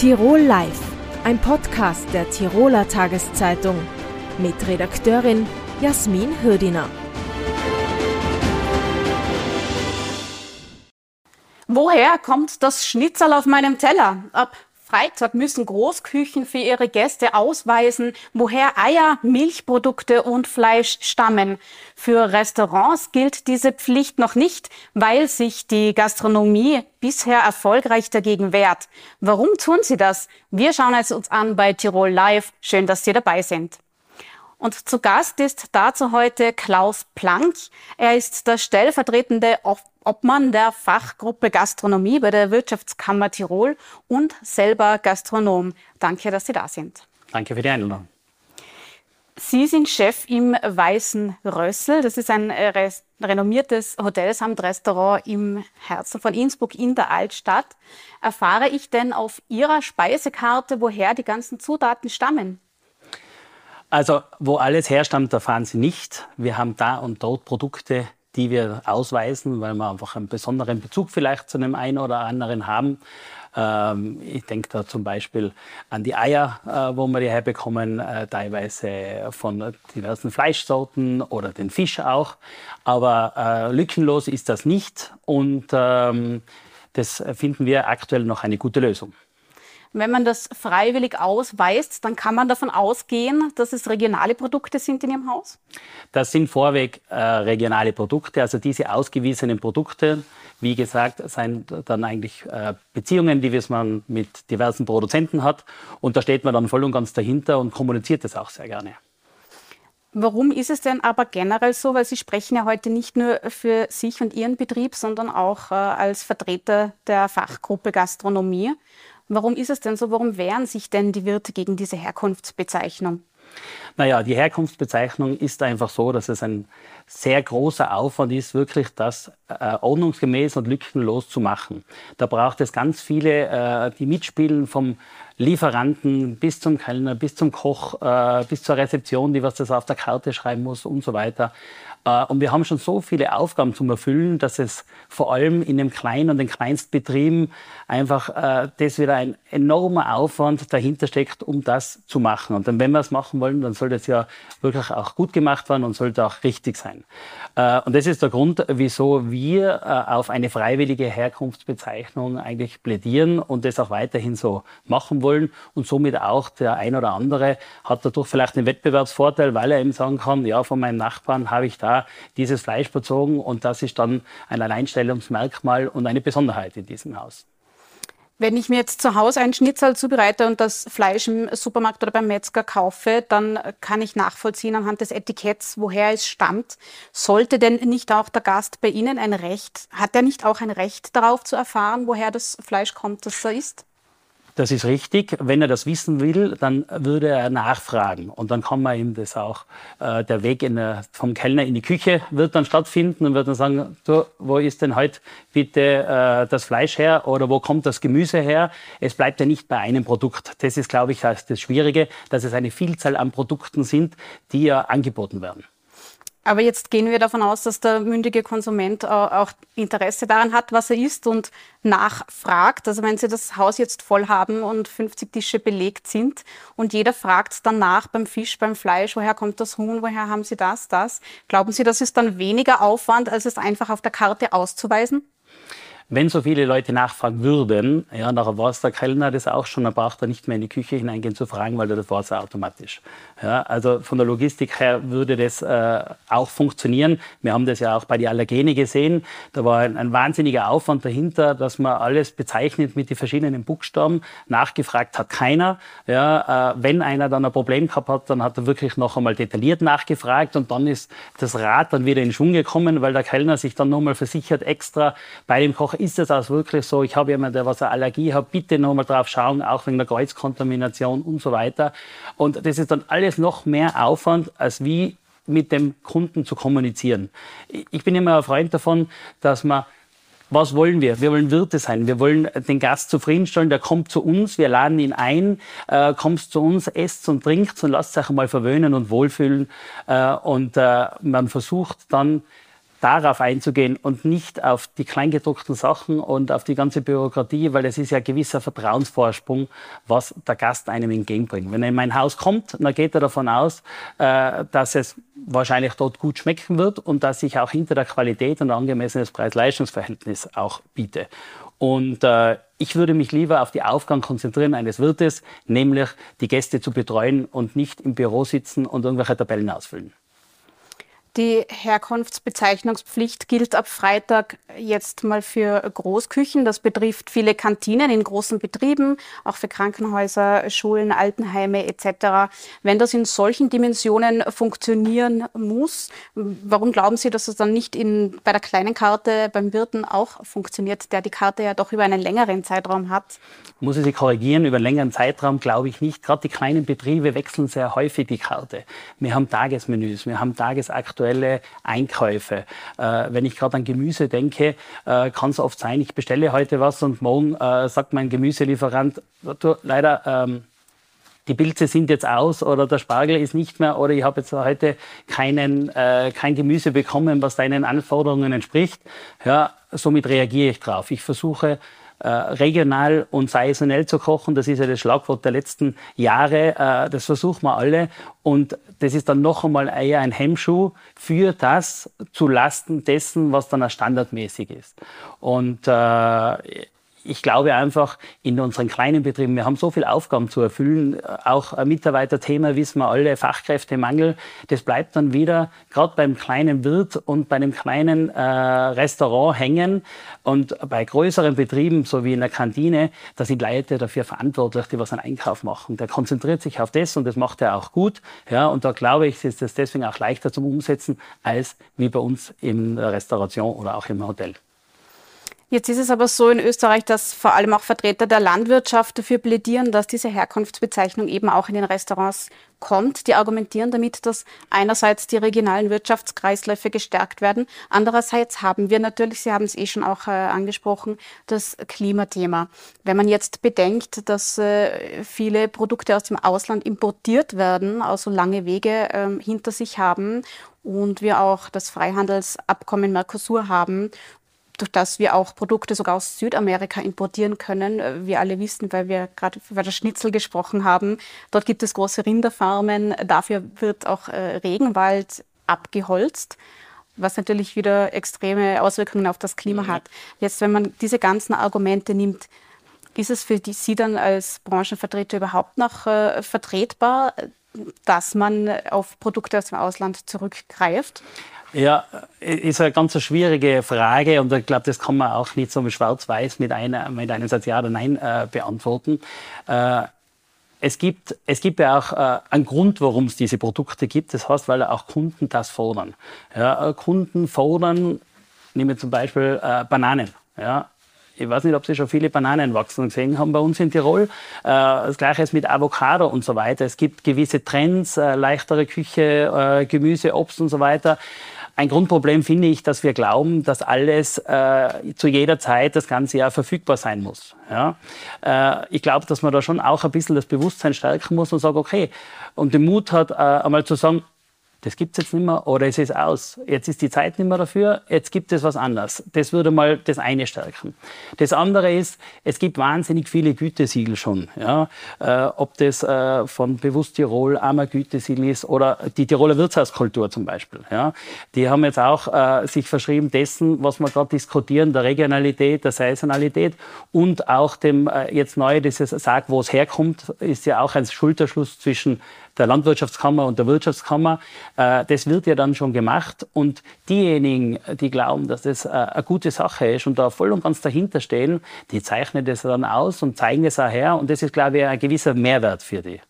Tirol Live, ein Podcast der Tiroler Tageszeitung mit Redakteurin Jasmin Hürdiner. Woher kommt das Schnitzel auf meinem Teller? Ab Freitag müssen Großküchen für ihre Gäste ausweisen, woher Eier, Milchprodukte und Fleisch stammen. Für Restaurants gilt diese Pflicht noch nicht, weil sich die Gastronomie bisher erfolgreich dagegen wehrt. Warum tun sie das? Wir schauen es uns an bei Tirol Live. Schön, dass Sie dabei sind. Und zu Gast ist dazu heute Klaus Planck. Er ist der stellvertretende Obmann der Fachgruppe Gastronomie bei der Wirtschaftskammer Tirol und selber Gastronom. Danke, dass Sie da sind. Danke für die Einladung. Sie sind Chef im Weißen Rössel. Das ist ein äh, renommiertes Hotel samt Restaurant im Herzen von Innsbruck in der Altstadt. Erfahre ich denn auf Ihrer Speisekarte, woher die ganzen Zutaten stammen? Also, wo alles herstammt, erfahren Sie nicht. Wir haben da und dort Produkte, die wir ausweisen, weil wir einfach einen besonderen Bezug vielleicht zu einem einen oder anderen haben. Ähm, ich denke da zum Beispiel an die Eier, äh, wo wir die herbekommen, äh, teilweise von diversen Fleischsorten oder den Fisch auch. Aber äh, lückenlos ist das nicht und ähm, das finden wir aktuell noch eine gute Lösung. Wenn man das freiwillig ausweist, dann kann man davon ausgehen, dass es regionale Produkte sind in Ihrem Haus? Das sind vorweg äh, regionale Produkte. Also diese ausgewiesenen Produkte, wie gesagt, sind dann eigentlich äh, Beziehungen, die man mit diversen Produzenten hat. Und da steht man dann voll und ganz dahinter und kommuniziert das auch sehr gerne. Warum ist es denn aber generell so? Weil Sie sprechen ja heute nicht nur für sich und Ihren Betrieb, sondern auch äh, als Vertreter der Fachgruppe Gastronomie. Warum ist es denn so? Warum wehren sich denn die Wirte gegen diese Herkunftsbezeichnung? Naja, die Herkunftsbezeichnung ist einfach so, dass es ein sehr großer Aufwand ist, wirklich das äh, ordnungsgemäß und lückenlos zu machen. Da braucht es ganz viele, äh, die mitspielen, vom Lieferanten bis zum Kellner, bis zum Koch, äh, bis zur Rezeption, die was das auf der Karte schreiben muss und so weiter. Äh, und wir haben schon so viele Aufgaben zum Erfüllen, dass es vor allem in den kleinen und den Kleinstbetrieben einfach äh, das wieder ein enormer Aufwand dahinter steckt, um das zu machen. Und dann, wenn wir es machen wollen, dann soll das ja wirklich auch gut gemacht werden und sollte auch richtig sein. Äh, und das ist der Grund, wieso wir auf eine freiwillige Herkunftsbezeichnung eigentlich plädieren und das auch weiterhin so machen wollen. Und somit auch der ein oder andere hat dadurch vielleicht einen Wettbewerbsvorteil, weil er eben sagen kann, ja, von meinem Nachbarn habe ich da dieses Fleisch bezogen und das ist dann ein Alleinstellungsmerkmal und eine Besonderheit in diesem Haus. Wenn ich mir jetzt zu Hause einen Schnitzel zubereite und das Fleisch im Supermarkt oder beim Metzger kaufe, dann kann ich nachvollziehen anhand des Etiketts, woher es stammt. Sollte denn nicht auch der Gast bei Ihnen ein Recht, hat er nicht auch ein Recht darauf zu erfahren, woher das Fleisch kommt, das er isst? Das ist richtig. Wenn er das wissen will, dann würde er nachfragen. Und dann kann man ihm das auch, äh, der Weg der, vom Kellner in die Küche wird dann stattfinden und wird dann sagen, du, wo ist denn heute bitte äh, das Fleisch her oder wo kommt das Gemüse her? Es bleibt ja nicht bei einem Produkt. Das ist, glaube ich, das, das Schwierige, dass es eine Vielzahl an Produkten sind, die ja angeboten werden. Aber jetzt gehen wir davon aus, dass der mündige Konsument auch Interesse daran hat, was er isst und nachfragt. Also wenn Sie das Haus jetzt voll haben und 50 Tische belegt sind und jeder fragt danach beim Fisch, beim Fleisch, woher kommt das Huhn, woher haben Sie das, das, glauben Sie, das ist dann weniger Aufwand, als es einfach auf der Karte auszuweisen? Wenn so viele Leute nachfragen würden, ja, nachher war es der Kellner das auch schon, dann braucht er nicht mehr in die Küche hineingehen zu fragen, weil das war es automatisch. Ja, also von der Logistik her würde das äh, auch funktionieren. Wir haben das ja auch bei den Allergene gesehen. Da war ein, ein, wahnsinniger Aufwand dahinter, dass man alles bezeichnet mit den verschiedenen Buchstaben. Nachgefragt hat keiner. Ja, äh, wenn einer dann ein Problem gehabt hat, dann hat er wirklich noch einmal detailliert nachgefragt und dann ist das Rad dann wieder in Schwung gekommen, weil der Kellner sich dann nochmal versichert extra bei dem Koch ist es auch wirklich so, ich habe jemanden, der was eine Allergie hat, bitte nochmal drauf schauen, auch wegen der Kreuzkontamination und so weiter. Und das ist dann alles noch mehr Aufwand, als wie mit dem Kunden zu kommunizieren. Ich bin immer ein Freund davon, dass man was wollen wir? Wir wollen Wirte sein. Wir wollen den Gast zufriedenstellen. Der kommt zu uns. Wir laden ihn ein. Äh, kommst zu uns, esst und trinkt und lasst euch einmal verwöhnen und wohlfühlen. Äh, und äh, man versucht dann darauf einzugehen und nicht auf die kleingedruckten Sachen und auf die ganze Bürokratie, weil es ist ja ein gewisser Vertrauensvorsprung, was der Gast einem entgegenbringt. Wenn er in mein Haus kommt, dann geht er davon aus, äh, dass es wahrscheinlich dort gut schmecken wird und dass ich auch hinter der Qualität ein angemessenes Preis-Leistungs-Verhältnis auch biete. Und äh, ich würde mich lieber auf die Aufgaben konzentrieren eines Wirtes, nämlich die Gäste zu betreuen und nicht im Büro sitzen und irgendwelche Tabellen ausfüllen. Die Herkunftsbezeichnungspflicht gilt ab Freitag jetzt mal für Großküchen. Das betrifft viele Kantinen in großen Betrieben, auch für Krankenhäuser, Schulen, Altenheime etc. Wenn das in solchen Dimensionen funktionieren muss, warum glauben Sie, dass es dann nicht in, bei der kleinen Karte beim Wirten auch funktioniert, der die Karte ja doch über einen längeren Zeitraum hat? Muss ich Sie korrigieren, über einen längeren Zeitraum glaube ich nicht. Gerade die kleinen Betriebe wechseln sehr häufig die Karte. Wir haben Tagesmenüs, wir haben Tagesaktuelle aktuelle Einkäufe. Äh, wenn ich gerade an Gemüse denke, äh, kann es oft sein, ich bestelle heute was und morgen äh, sagt mein Gemüselieferant, du, leider, ähm, die Pilze sind jetzt aus oder der Spargel ist nicht mehr oder ich habe jetzt heute keinen, äh, kein Gemüse bekommen, was deinen Anforderungen entspricht. Ja, somit reagiere ich drauf. Ich versuche regional und saisonell zu kochen. Das ist ja das Schlagwort der letzten Jahre. Äh, das versuchen wir alle. Und das ist dann noch einmal eher ein Hemmschuh für das zu Lasten dessen, was dann standardmäßig ist. Und äh, ich glaube einfach, in unseren kleinen Betrieben, wir haben so viele Aufgaben zu erfüllen, auch ein Mitarbeiterthema wissen wir alle, Fachkräftemangel, das bleibt dann wieder gerade beim kleinen Wirt und bei einem kleinen äh, Restaurant hängen. Und bei größeren Betrieben, so wie in der Kantine, da sind Leute dafür verantwortlich, die was an Einkauf machen. Der konzentriert sich auf das und das macht er auch gut. Ja, und da glaube ich, ist das deswegen auch leichter zum Umsetzen als wie bei uns in der Restauration oder auch im Hotel. Jetzt ist es aber so in Österreich, dass vor allem auch Vertreter der Landwirtschaft dafür plädieren, dass diese Herkunftsbezeichnung eben auch in den Restaurants kommt. Die argumentieren damit, dass einerseits die regionalen Wirtschaftskreisläufe gestärkt werden. Andererseits haben wir natürlich, Sie haben es eh schon auch äh, angesprochen, das Klimathema. Wenn man jetzt bedenkt, dass äh, viele Produkte aus dem Ausland importiert werden, also lange Wege äh, hinter sich haben und wir auch das Freihandelsabkommen Mercosur haben durch das wir auch Produkte sogar aus Südamerika importieren können. Äh, wir alle wissen, weil wir gerade über das Schnitzel gesprochen haben, dort gibt es große Rinderfarmen. Dafür wird auch äh, Regenwald abgeholzt was natürlich wieder extreme Auswirkungen auf das Klima mhm. hat. Jetzt, wenn man diese ganzen Argumente nimmt, ist es für die, Sie dann als Branchenvertreter überhaupt noch äh, vertretbar, dass man auf Produkte aus dem Ausland zurückgreift? Ja, ist eine ganz schwierige Frage und ich glaube, das kann man auch nicht so schwarz-weiß mit, mit einem Satz Ja oder Nein äh, beantworten. Äh, es gibt, es gibt ja auch äh, einen Grund, warum es diese Produkte gibt. Das heißt, weil auch Kunden das fordern. Ja, äh, Kunden fordern, nehmen wir zum Beispiel äh, Bananen. Ja, ich weiß nicht, ob Sie schon viele Bananen wachsen gesehen haben bei uns in Tirol. Äh, das gleiche ist mit Avocado und so weiter. Es gibt gewisse Trends, äh, leichtere Küche, äh, Gemüse, Obst und so weiter. Ein Grundproblem finde ich, dass wir glauben, dass alles äh, zu jeder Zeit das ganze Jahr verfügbar sein muss. Ja? Äh, ich glaube, dass man da schon auch ein bisschen das Bewusstsein stärken muss und sagt, okay, und den Mut hat, äh, einmal zu sagen, das gibt es jetzt nicht mehr oder es ist aus. Jetzt ist die Zeit nicht mehr dafür, jetzt gibt es was anderes. Das würde mal das eine stärken. Das andere ist, es gibt wahnsinnig viele Gütesiegel schon. Ja? Äh, ob das äh, von Bewusst Tirol, Armer Gütesiegel ist oder die Tiroler Wirtshauskultur zum Beispiel. Ja? Die haben jetzt auch äh, sich verschrieben dessen, was wir gerade diskutieren, der Regionalität, der Saisonalität und auch dem äh, jetzt neu, dieses Sag, wo es herkommt, ist ja auch ein Schulterschluss zwischen der Landwirtschaftskammer und der Wirtschaftskammer. Äh, das wird ja dann schon gemacht. Und diejenigen, die glauben, dass das äh, eine gute Sache ist und da voll und ganz dahinter stehen, die zeichnen das dann aus und zeigen es auch her. Und das ist, glaube ich, ein gewisser Mehrwert für die.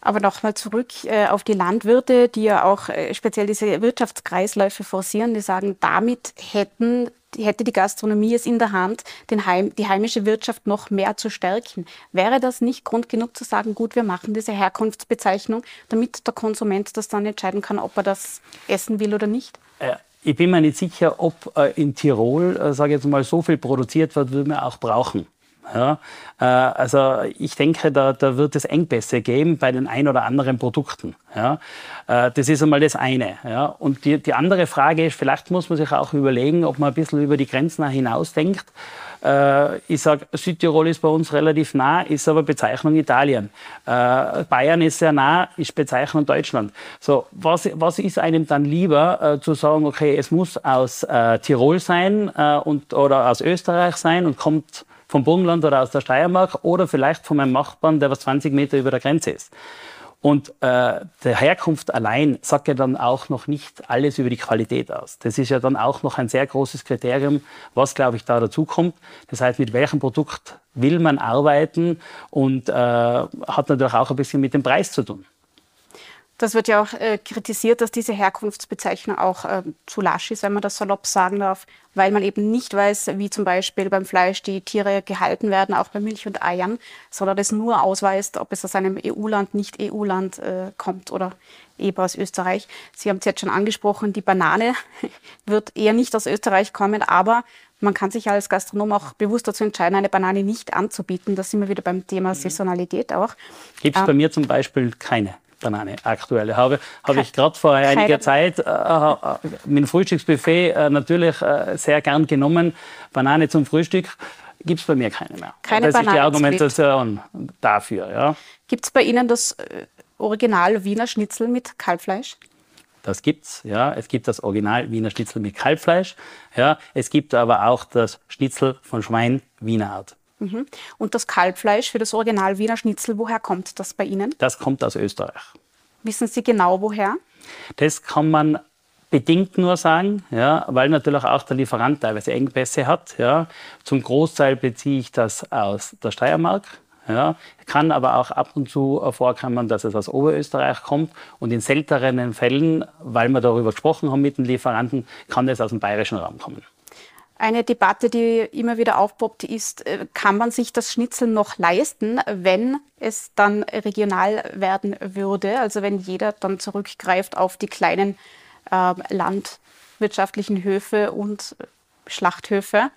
Aber nochmal zurück äh, auf die Landwirte, die ja auch speziell diese Wirtschaftskreisläufe forcieren, die sagen, damit hätten hätte die Gastronomie es in der Hand, Heim, die heimische Wirtschaft noch mehr zu stärken. Wäre das nicht Grund genug zu sagen, gut, wir machen diese Herkunftsbezeichnung, damit der Konsument das dann entscheiden kann, ob er das essen will oder nicht? Äh, ich bin mir nicht sicher, ob äh, in Tirol, äh, sage ich jetzt mal, so viel produziert wird, wie wir auch brauchen. Ja? Äh, also ich denke, da, da wird es Engpässe geben bei den ein oder anderen Produkten. Ja? Äh, das ist einmal das eine. Ja? Und die, die andere Frage ist, vielleicht muss man sich auch überlegen, ob man ein bisschen über die Grenzen hinaus denkt. Äh, ich sage, Südtirol ist bei uns relativ nah, ist aber Bezeichnung Italien. Bayern ist sehr nah, ist Bezeichnung Deutschland. So, was, was ist einem dann lieber, zu sagen, okay, es muss aus Tirol sein und, oder aus Österreich sein und kommt vom Burgenland oder aus der Steiermark oder vielleicht von meinem Nachbarn, der was 20 Meter über der Grenze ist. Und äh, der Herkunft allein sagt ja dann auch noch nicht alles über die Qualität aus. Das ist ja dann auch noch ein sehr großes Kriterium, was, glaube ich, da dazu kommt. Das heißt, mit welchem Produkt will man arbeiten und äh, hat natürlich auch ein bisschen mit dem Preis zu tun. Das wird ja auch äh, kritisiert, dass diese Herkunftsbezeichnung auch äh, zu lasch ist, wenn man das salopp sagen darf, weil man eben nicht weiß, wie zum Beispiel beim Fleisch die Tiere gehalten werden, auch bei Milch und Eiern, sondern das nur ausweist, ob es aus einem EU-Land, nicht EU-Land äh, kommt oder eben aus Österreich. Sie haben es jetzt schon angesprochen, die Banane wird eher nicht aus Österreich kommen, aber man kann sich als Gastronom auch bewusst dazu entscheiden, eine Banane nicht anzubieten. Da sind wir wieder beim Thema mhm. Saisonalität auch. Gibt es bei ähm, mir zum Beispiel keine. Banane aktuelle habe, habe ich gerade vor einiger Zeit äh, äh, mit dem Frühstücksbuffet äh, natürlich äh, sehr gern genommen. Banane zum Frühstück gibt es bei mir keine mehr. Keine das Banane ist die Argumentation dafür. Ja. Gibt es bei Ihnen das äh, Original Wiener Schnitzel mit Kalbfleisch? Das gibt's, ja. Es gibt das Original Wiener Schnitzel mit Kalbfleisch, ja. Es gibt aber auch das Schnitzel von Schwein Wiener Art. Mhm. Und das Kalbfleisch für das Original Wiener Schnitzel, woher kommt das bei Ihnen? Das kommt aus Österreich. Wissen Sie genau woher? Das kann man bedingt nur sagen, ja, weil natürlich auch der Lieferant teilweise Engpässe hat. Ja. Zum Großteil beziehe ich das aus der Steiermark. Ja. Kann aber auch ab und zu vorkommen, dass es aus Oberösterreich kommt. Und in seltenen Fällen, weil wir darüber gesprochen haben mit den Lieferanten, kann es aus dem bayerischen Raum kommen. Eine Debatte, die immer wieder aufpoppt, ist, äh, kann man sich das Schnitzel noch leisten, wenn es dann regional werden würde? Also wenn jeder dann zurückgreift auf die kleinen äh, landwirtschaftlichen Höfe und Schlachthöfe.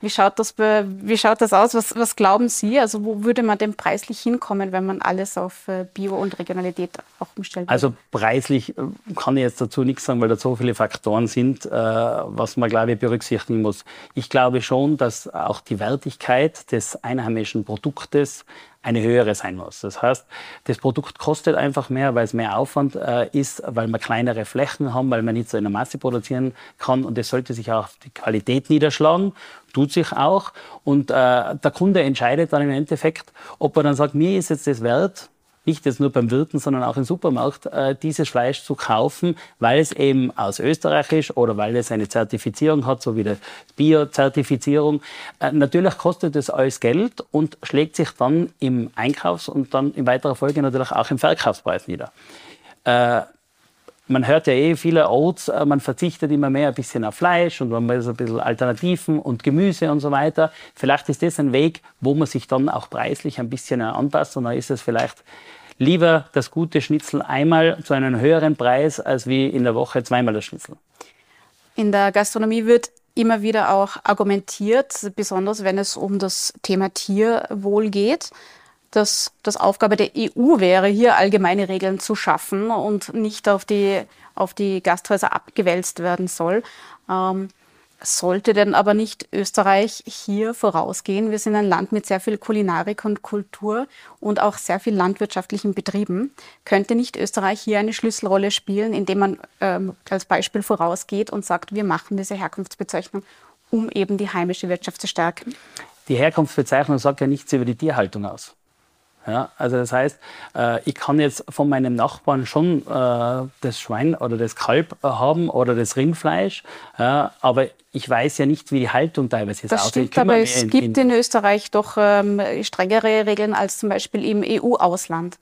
Wie schaut das, wie schaut das aus? Was, was glauben Sie? Also wo würde man denn preislich hinkommen, wenn man alles auf äh, Bio und Regionalität auch umstellt? Also preislich äh, kann ich jetzt dazu nichts sagen, weil da so viele Faktoren sind, äh, was man, glaube ich, berücksichtigen muss. Ich glaube schon, dass auch die Wertigkeit des einheimischen Produktes eine höhere sein muss. Das heißt, das Produkt kostet einfach mehr, weil es mehr Aufwand äh, ist, weil wir kleinere Flächen haben, weil man nicht so in der Masse produzieren kann. Und das sollte sich auch auf die Qualität niederschlagen, tut sich auch. Und äh, der Kunde entscheidet dann im Endeffekt, ob er dann sagt, mir ist jetzt das wert, nicht jetzt nur beim Wirten, sondern auch im Supermarkt, äh, dieses Fleisch zu kaufen, weil es eben aus Österreich ist oder weil es eine Zertifizierung hat, so wie die Bio-Zertifizierung. Äh, natürlich kostet es alles Geld und schlägt sich dann im Einkaufs- und dann in weiterer Folge natürlich auch im Verkaufspreis nieder. Äh, man hört ja eh viele Oats, äh, man verzichtet immer mehr ein bisschen auf Fleisch und man ist ein bisschen Alternativen und Gemüse und so weiter. Vielleicht ist das ein Weg, wo man sich dann auch preislich ein bisschen anpasst und dann ist es vielleicht lieber das gute Schnitzel einmal zu einem höheren Preis, als wie in der Woche zweimal das Schnitzel. In der Gastronomie wird immer wieder auch argumentiert, besonders wenn es um das Thema Tierwohl geht, dass das Aufgabe der EU wäre, hier allgemeine Regeln zu schaffen und nicht auf die, auf die Gasthäuser abgewälzt werden soll. Ähm, sollte denn aber nicht Österreich hier vorausgehen? Wir sind ein Land mit sehr viel Kulinarik und Kultur und auch sehr viel landwirtschaftlichen Betrieben. Könnte nicht Österreich hier eine Schlüsselrolle spielen, indem man ähm, als Beispiel vorausgeht und sagt, wir machen diese Herkunftsbezeichnung, um eben die heimische Wirtschaft zu stärken? Die Herkunftsbezeichnung sagt ja nichts über die Tierhaltung aus. Ja, also das heißt, äh, ich kann jetzt von meinem Nachbarn schon äh, das Schwein oder das Kalb äh, haben oder das Rindfleisch, ja, aber ich weiß ja nicht, wie die Haltung teilweise ist. Das stimmt, aber es in, gibt in, in Österreich doch ähm, strengere Regeln als zum Beispiel im EU-Ausland.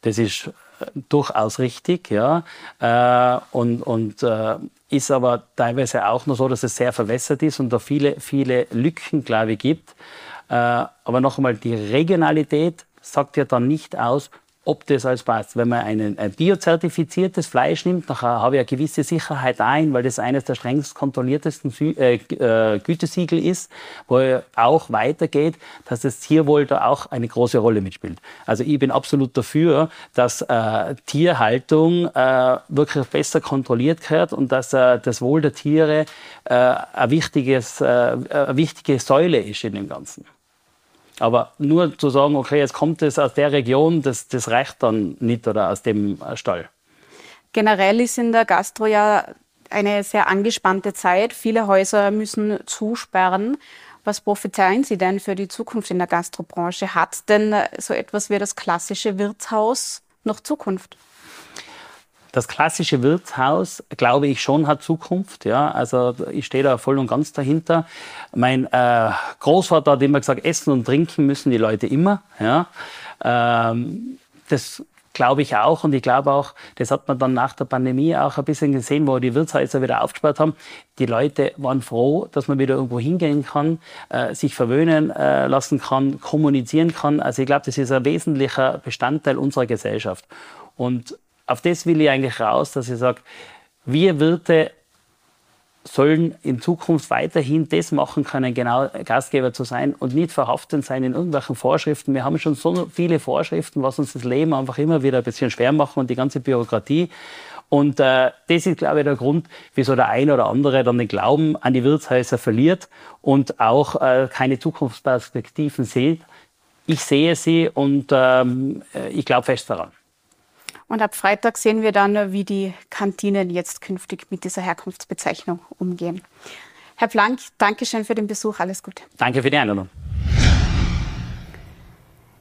Das ist äh, durchaus richtig, ja, äh, und, und äh, ist aber teilweise auch noch so, dass es sehr verwässert ist und da viele, viele Lücken, glaube ich, gibt. aber noch einmal, die Regionalität sagt ja dann nicht aus, ob das alles passt. Wenn man ein, ein biozertifiziertes Fleisch nimmt, dann habe ich eine gewisse Sicherheit ein, weil das eines der strengst kontrolliertesten Sü äh, äh, Gütesiegel ist, wo auch weitergeht, dass das Tierwohl da auch eine große Rolle mitspielt. Also ich bin absolut dafür, dass äh, Tierhaltung äh, wirklich besser kontrolliert wird und dass äh, das Wohl der Tiere ein wichtiges, eine wichtige Säule ist in dem Ganzen. Aber nur zu sagen, okay, jetzt kommt es aus der Region, das, das reicht dann nicht oder aus dem Stall. Generell ist in der Gastro ja eine sehr angespannte Zeit. Viele Häuser müssen zusperren. Was prophezeien Sie denn für die Zukunft in der Gastrobranche? Hat denn so etwas wie das klassische Wirtshaus noch Zukunft? Das klassische Wirtshaus, glaube ich schon, hat Zukunft. Ja, also ich stehe da voll und ganz dahinter. Mein äh, Großvater hat immer gesagt, essen und trinken müssen die Leute immer. Ja, ähm, das glaube ich auch. Und ich glaube auch, das hat man dann nach der Pandemie auch ein bisschen gesehen, wo die Wirtshäuser wieder aufgesperrt haben. Die Leute waren froh, dass man wieder irgendwo hingehen kann, äh, sich verwöhnen äh, lassen kann, kommunizieren kann. Also ich glaube, das ist ein wesentlicher Bestandteil unserer Gesellschaft. Und auf das will ich eigentlich raus, dass ich sage, wir Wirte sollen in Zukunft weiterhin das machen können, genau Gastgeber zu sein und nicht verhaftet sein in irgendwelchen Vorschriften. Wir haben schon so viele Vorschriften, was uns das Leben einfach immer wieder ein bisschen schwer machen und die ganze Bürokratie. Und äh, das ist, glaube ich, der Grund, wieso der eine oder andere dann den Glauben an die Wirtshäuser verliert und auch äh, keine Zukunftsperspektiven sieht. Ich sehe sie und ähm, äh, ich glaube fest daran. Und ab Freitag sehen wir dann, wie die Kantinen jetzt künftig mit dieser Herkunftsbezeichnung umgehen. Herr Planck, danke schön für den Besuch. Alles Gute. Danke für die Einladung.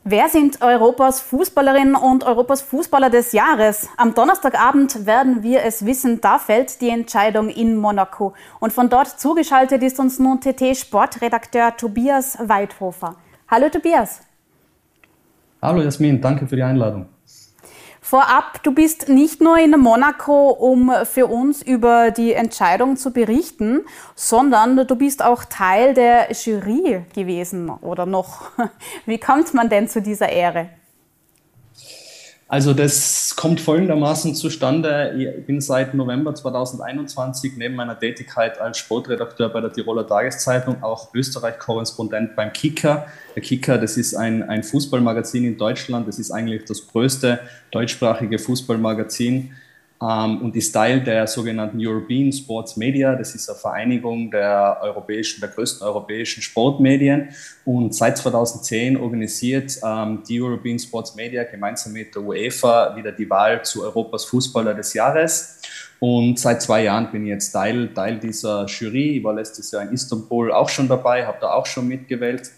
Wer sind Europas Fußballerinnen und Europas Fußballer des Jahres? Am Donnerstagabend werden wir es wissen. Da fällt die Entscheidung in Monaco. Und von dort zugeschaltet ist uns nun TT-Sportredakteur Tobias Weidhofer. Hallo Tobias. Hallo Jasmin, danke für die Einladung. Vorab, du bist nicht nur in Monaco, um für uns über die Entscheidung zu berichten, sondern du bist auch Teil der Jury gewesen oder noch. Wie kommt man denn zu dieser Ehre? Also das kommt folgendermaßen zustande. Ich bin seit November 2021 neben meiner Tätigkeit als Sportredakteur bei der Tiroler Tageszeitung auch Österreich-Korrespondent beim Kicker. Der Kicker, das ist ein, ein Fußballmagazin in Deutschland. Das ist eigentlich das größte deutschsprachige Fußballmagazin und ist Teil der sogenannten European Sports Media. Das ist eine Vereinigung der europäischen, der größten europäischen Sportmedien. Und seit 2010 organisiert ähm, die European Sports Media gemeinsam mit der UEFA wieder die Wahl zu Europas Fußballer des Jahres. Und seit zwei Jahren bin ich jetzt Teil, Teil dieser Jury. Ich war letztes Jahr in Istanbul auch schon dabei, habe da auch schon mitgewählt.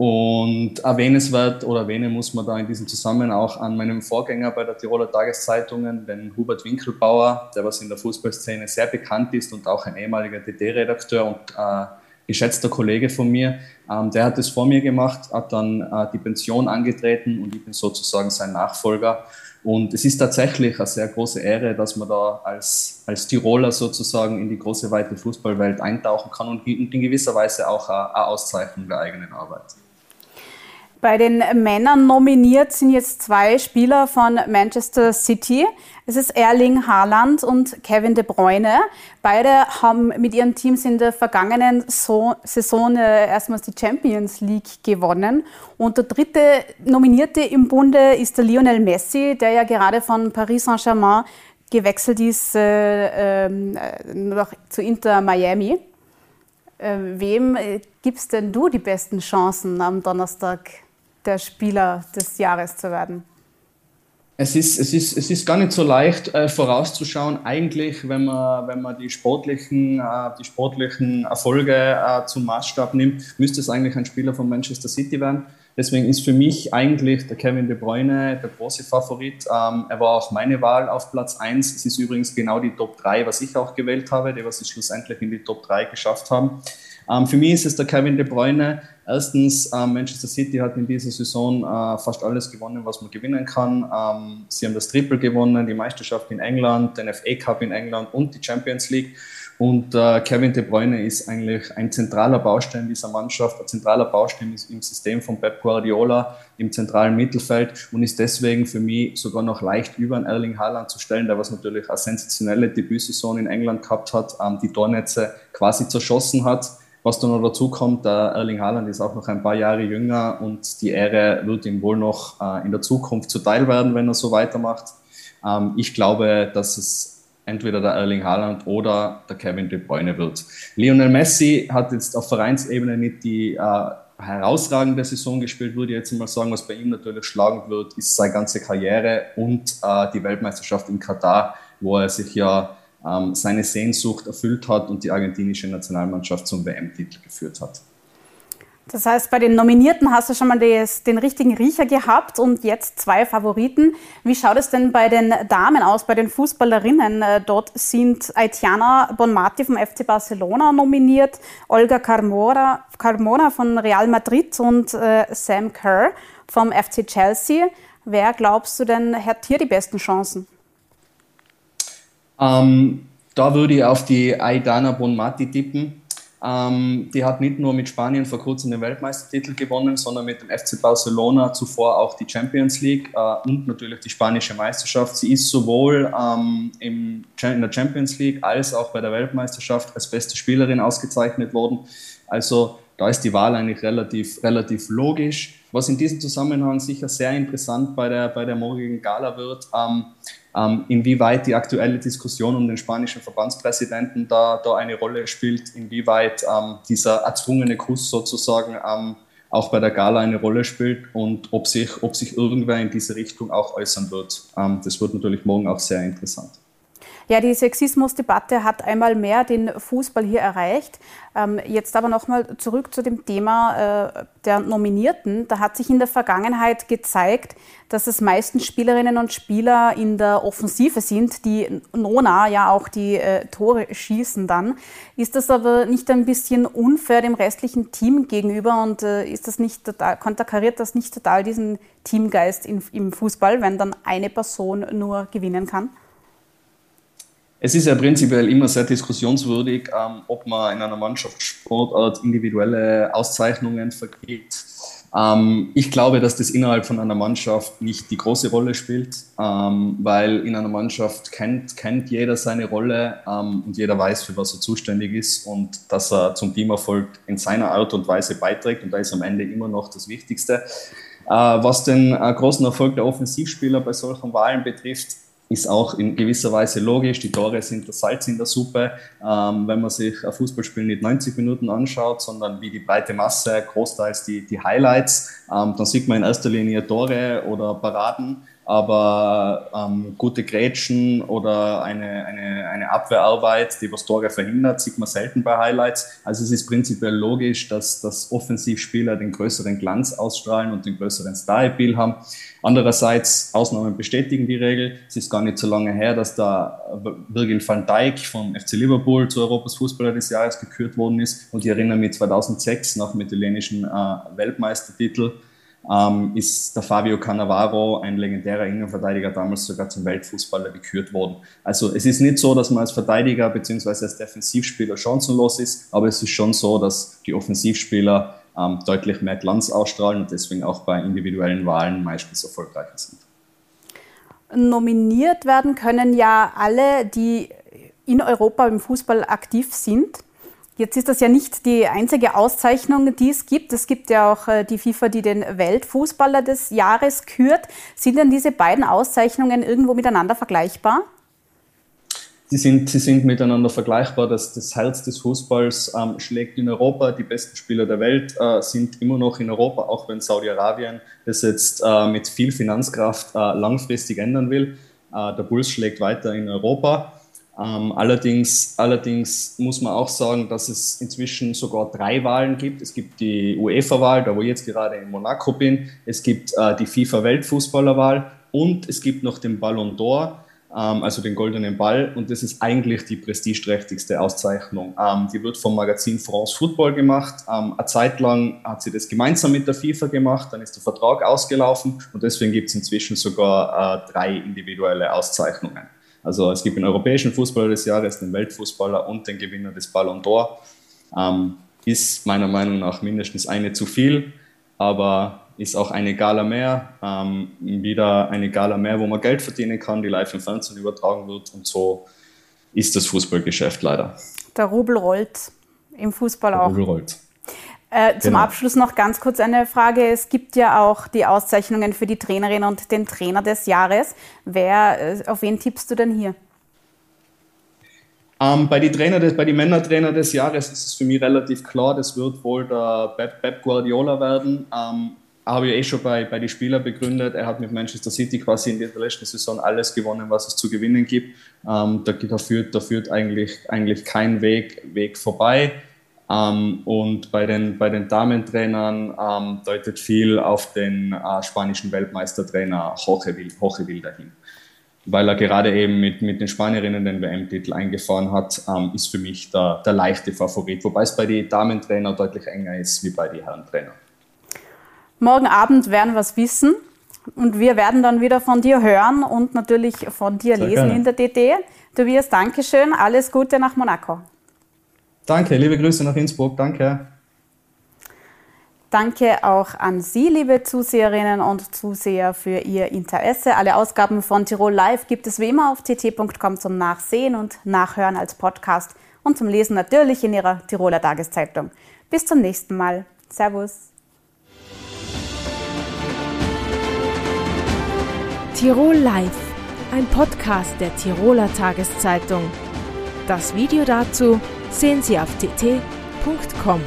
Und erwähnenswert oder erwähnen muss man da in diesem Zusammenhang auch an meinem Vorgänger bei der Tiroler Tageszeitungen, den Hubert Winkelbauer, der was in der Fußballszene sehr bekannt ist und auch ein ehemaliger DD-Redakteur und äh, geschätzter Kollege von mir. Ähm, der hat es vor mir gemacht, hat dann äh, die Pension angetreten und ich bin sozusagen sein Nachfolger. Und es ist tatsächlich eine sehr große Ehre, dass man da als, als Tiroler sozusagen in die große weite Fußballwelt eintauchen kann und in gewisser Weise auch eine, eine Auszeichnung der eigenen Arbeit. Bei den Männern nominiert sind jetzt zwei Spieler von Manchester City. Es ist Erling Haaland und Kevin De Bruyne. Beide haben mit ihren Teams in der vergangenen Saison äh, erstmals die Champions League gewonnen. Und der dritte Nominierte im Bunde ist der Lionel Messi, der ja gerade von Paris Saint-Germain gewechselt ist äh, äh, zu Inter Miami. Äh, wem äh, gibst denn du die besten Chancen am Donnerstag? Der Spieler des Jahres zu werden? Es ist, es ist, es ist gar nicht so leicht äh, vorauszuschauen. Eigentlich, wenn man, wenn man die, sportlichen, äh, die sportlichen Erfolge äh, zum Maßstab nimmt, müsste es eigentlich ein Spieler von Manchester City werden. Deswegen ist für mich eigentlich der Kevin De Bruyne der große Favorit. Ähm, er war auch meine Wahl auf Platz 1. Es ist übrigens genau die Top 3, was ich auch gewählt habe, die was es schlussendlich in die Top 3 geschafft haben. Ähm, für mich ist es der Kevin De Bruyne. Erstens, ähm, Manchester City hat in dieser Saison äh, fast alles gewonnen, was man gewinnen kann. Ähm, sie haben das Triple gewonnen, die Meisterschaft in England, den FA Cup in England und die Champions League. Und äh, Kevin De Bruyne ist eigentlich ein zentraler Baustein dieser Mannschaft, ein zentraler Baustein im System von Pep Guardiola im zentralen Mittelfeld und ist deswegen für mich sogar noch leicht über einen Erling Haaland zu stellen, der was natürlich eine sensationelle Debütsaison in England gehabt hat, ähm, die Tornetze quasi zerschossen hat. Was dann noch dazu kommt, der Erling Haaland ist auch noch ein paar Jahre jünger und die Ehre wird ihm wohl noch äh, in der Zukunft zuteil werden, wenn er so weitermacht. Ähm, ich glaube, dass es entweder der Erling Haaland oder der Kevin De Bruyne wird. Lionel Messi hat jetzt auf Vereinsebene nicht die äh, herausragende Saison gespielt, würde ich jetzt mal sagen. Was bei ihm natürlich schlagend wird, ist seine ganze Karriere und äh, die Weltmeisterschaft in Katar, wo er sich ja ähm, seine Sehnsucht erfüllt hat und die argentinische Nationalmannschaft zum WM-Titel geführt hat. Das heißt, bei den Nominierten hast du schon mal des, den richtigen Riecher gehabt und jetzt zwei Favoriten. Wie schaut es denn bei den Damen aus, bei den Fußballerinnen? Äh, dort sind Aitiana Bonmati vom FC Barcelona nominiert, Olga Carmona, Carmona von Real Madrid und äh, Sam Kerr vom FC Chelsea. Wer glaubst du denn hat hier die besten Chancen? Ähm, da würde ich auf die Aidana Bonmati tippen. Ähm, die hat nicht nur mit Spanien vor kurzem den Weltmeistertitel gewonnen, sondern mit dem FC Barcelona zuvor auch die Champions League äh, und natürlich die spanische Meisterschaft. Sie ist sowohl ähm, im, in der Champions League als auch bei der Weltmeisterschaft als beste Spielerin ausgezeichnet worden. Also da ist die Wahl eigentlich relativ, relativ logisch. Was in diesem Zusammenhang sicher sehr interessant bei der, bei der morgigen Gala wird, ähm, ähm, inwieweit die aktuelle Diskussion um den spanischen Verbandspräsidenten da, da eine Rolle spielt, inwieweit ähm, dieser erzwungene Kuss sozusagen ähm, auch bei der Gala eine Rolle spielt und ob sich, ob sich irgendwer in diese Richtung auch äußern wird. Ähm, das wird natürlich morgen auch sehr interessant. Ja, die Sexismusdebatte hat einmal mehr den Fußball hier erreicht. Ähm, jetzt aber nochmal zurück zu dem Thema äh, der Nominierten. Da hat sich in der Vergangenheit gezeigt, dass es meistens Spielerinnen und Spieler in der Offensive sind, die Nona ja auch die äh, Tore schießen dann. Ist das aber nicht ein bisschen unfair dem restlichen Team gegenüber und äh, ist das nicht total, konterkariert das nicht total diesen Teamgeist in, im Fußball, wenn dann eine Person nur gewinnen kann? Es ist ja prinzipiell immer sehr diskussionswürdig, ähm, ob man in einer Mannschaftssportart individuelle Auszeichnungen vergibt. Ähm, ich glaube, dass das innerhalb von einer Mannschaft nicht die große Rolle spielt, ähm, weil in einer Mannschaft kennt, kennt jeder seine Rolle ähm, und jeder weiß, für was er zuständig ist und dass er zum Teamerfolg in seiner Art und Weise beiträgt und da ist am Ende immer noch das Wichtigste. Äh, was den äh, großen Erfolg der Offensivspieler bei solchen Wahlen betrifft, ist auch in gewisser Weise logisch. Die Tore sind das Salz in der Suppe. Ähm, wenn man sich ein Fußballspiel nicht 90 Minuten anschaut, sondern wie die breite Masse, großteils die, die Highlights, ähm, dann sieht man in erster Linie Tore oder Paraden aber ähm, gute Grätschen oder eine, eine, eine Abwehrarbeit, die was Tore verhindert, sieht man selten bei Highlights. Also es ist prinzipiell logisch, dass, dass Offensivspieler den größeren Glanz ausstrahlen und den größeren Star-Appeal haben. Andererseits, Ausnahmen bestätigen die Regel. Es ist gar nicht so lange her, dass da Virgil van Dijk vom FC Liverpool zu Europas Fußballer des Jahres gekürt worden ist. Und ich erinnere mich 2006 nach dem italienischen äh, Weltmeistertitel ähm, ist der Fabio Cannavaro, ein legendärer Innenverteidiger, damals sogar zum Weltfußballer gekürt worden. Also es ist nicht so, dass man als Verteidiger bzw. als Defensivspieler chancenlos ist, aber es ist schon so, dass die Offensivspieler ähm, deutlich mehr Glanz ausstrahlen und deswegen auch bei individuellen Wahlen meistens erfolgreicher sind. Nominiert werden können ja alle, die in Europa im Fußball aktiv sind. Jetzt ist das ja nicht die einzige Auszeichnung, die es gibt. Es gibt ja auch äh, die FIFA, die den Weltfußballer des Jahres kürt. Sind denn diese beiden Auszeichnungen irgendwo miteinander vergleichbar? Sie sind, sie sind miteinander vergleichbar. Das, das Herz des Fußballs ähm, schlägt in Europa. Die besten Spieler der Welt äh, sind immer noch in Europa, auch wenn Saudi-Arabien das jetzt äh, mit viel Finanzkraft äh, langfristig ändern will. Äh, der Puls schlägt weiter in Europa. Ähm, allerdings, allerdings muss man auch sagen, dass es inzwischen sogar drei Wahlen gibt. Es gibt die UEFA-Wahl, da wo ich jetzt gerade in Monaco bin. Es gibt äh, die FIFA-Weltfußballerwahl und es gibt noch den Ballon d'Or, ähm, also den goldenen Ball. Und das ist eigentlich die prestigeträchtigste Auszeichnung. Ähm, die wird vom Magazin France Football gemacht. Ähm, eine Zeit lang hat sie das gemeinsam mit der FIFA gemacht, dann ist der Vertrag ausgelaufen und deswegen gibt es inzwischen sogar äh, drei individuelle Auszeichnungen. Also es gibt den europäischen Fußballer des Jahres, den Weltfußballer und den Gewinner des Ballon d'Or. Ähm, ist meiner Meinung nach mindestens eine zu viel, aber ist auch eine Gala mehr. Ähm, wieder eine Gala mehr, wo man Geld verdienen kann, die live im Fernsehen übertragen wird und so ist das Fußballgeschäft leider. Der Rubel rollt im Fußball Der auch. Rubel rollt. Äh, zum Genau. Abschluss noch ganz kurz eine Frage. Es gibt ja auch die Auszeichnungen für die Trainerin und den Trainer des Jahres. Wer, äh, auf wen tippst du denn hier? Ähm, bei den Trainer des, bei die Männertrainer des Jahres ist es für mich relativ klar, das wird wohl der Pep, Pep Guardiola werden. Ähm, habe ich eh schon bei, bei den Spielern begründet. Er hat mit Manchester City quasi in der letzten Saison alles gewonnen, was es zu gewinnen gibt. Ähm, da, da führt, da führt eigentlich, eigentlich kein Weg, Weg vorbei. Ähm, und bei den, bei den Damentrainern ähm, deutet viel auf den äh, spanischen Weltmeistertrainer Jorge, Jorge Vilda hin weil er gerade eben mit, mit den Spanierinnen den WM-Titel eingefahren hat, ähm, ist für mich der, der leichte Favorit, wobei es bei den Damentrainer deutlich enger ist wie bei den Herrentrainer. Morgen Abend werden wir es wissen und wir werden dann wieder von dir hören und natürlich von dir Sehr lesen gerne. in der DD. Tobias, Dankeschön. Alles Gute nach Monaco. Danke, liebe Grüße nach Innsbruck, danke. Danke auch an Sie, liebe Zuseherinnen und Zuseher, für Ihr Interesse. Alle Ausgaben von Tirol Live gibt es wie immer auf tt.com zum Nachsehen und Nachhören als Podcast und zum Lesen natürlich in Ihrer Tiroler Tageszeitung. Bis zum nächsten Mal. Servus. Tirol Live, ein Podcast der Tiroler Tageszeitung. Das Video dazu sehen Sie auf tt.com.